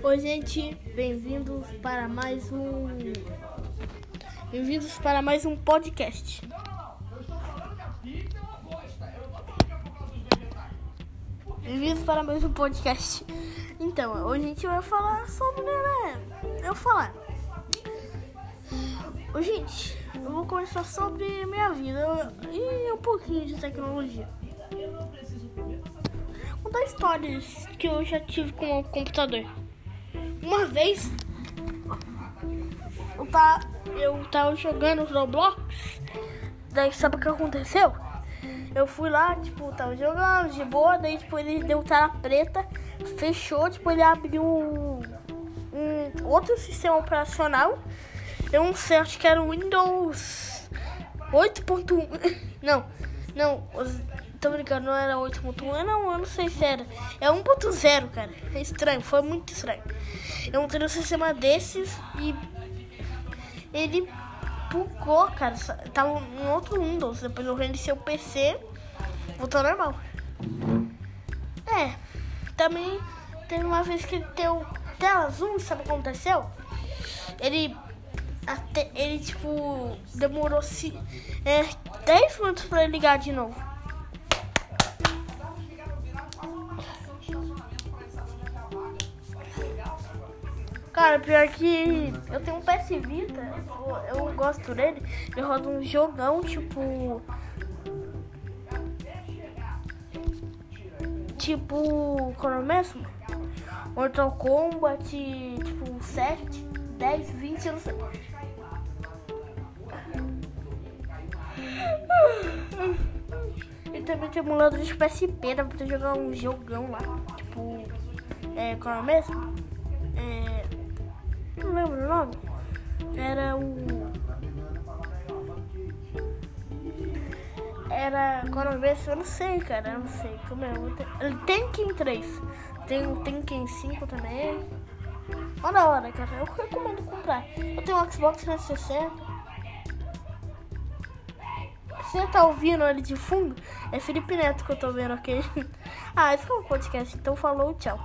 Oi, gente, bem-vindos para mais um. Bem-vindos para mais um podcast. Bem-vindos para mais um podcast. Então, hoje a gente vai falar sobre, né? Eu falar. Ô, gente, eu vou conversar sobre minha vida e um pouquinho de tecnologia. Contar histórias que eu já tive com o computador. Uma vez eu tava, eu tava jogando Roblox, daí sabe o que aconteceu? Eu fui lá, tipo, tava jogando de boa, daí tipo, ele deu tela preta, fechou, tipo, ele abriu um, um outro sistema operacional. Eu não sei, acho que era o Windows 8.1. Não, não, tô brincando, não era 8.1, não, eu não sei se era. É 1.0, cara. É estranho, foi muito estranho. Eu entrei no sistema desses e ele bugou, cara. Tava em outro Windows. Depois eu reiniciei o PC, voltou normal. É, também teve uma vez que ele deu tela azul, sabe o que aconteceu? Ele até ele tipo demorou se é, 10 minutos para ligar de novo. Cara, pior que eu tenho um PS Vita, eu, eu gosto dele, ele roda um jogão, tipo. Tipo. Qual é mesmo? Mortal Kombat, tipo 7, 10, 20, eu não sei. E também tem emulador de PSP, dá pra jogar um jogão lá. Tipo. É, qual é mesmo? Não lembro o nome. Era o. Era. É Eu não sei, cara. Eu não sei. Como é? Ele tem Tekken 3. Tem Tekken 5 também. Olha da hora, cara. Eu recomendo comprar. Eu tenho um Xbox 360. Você tá ouvindo ali de fundo? É Felipe Neto que eu tô vendo aqui. ah, esse foi um podcast. Então falou, tchau.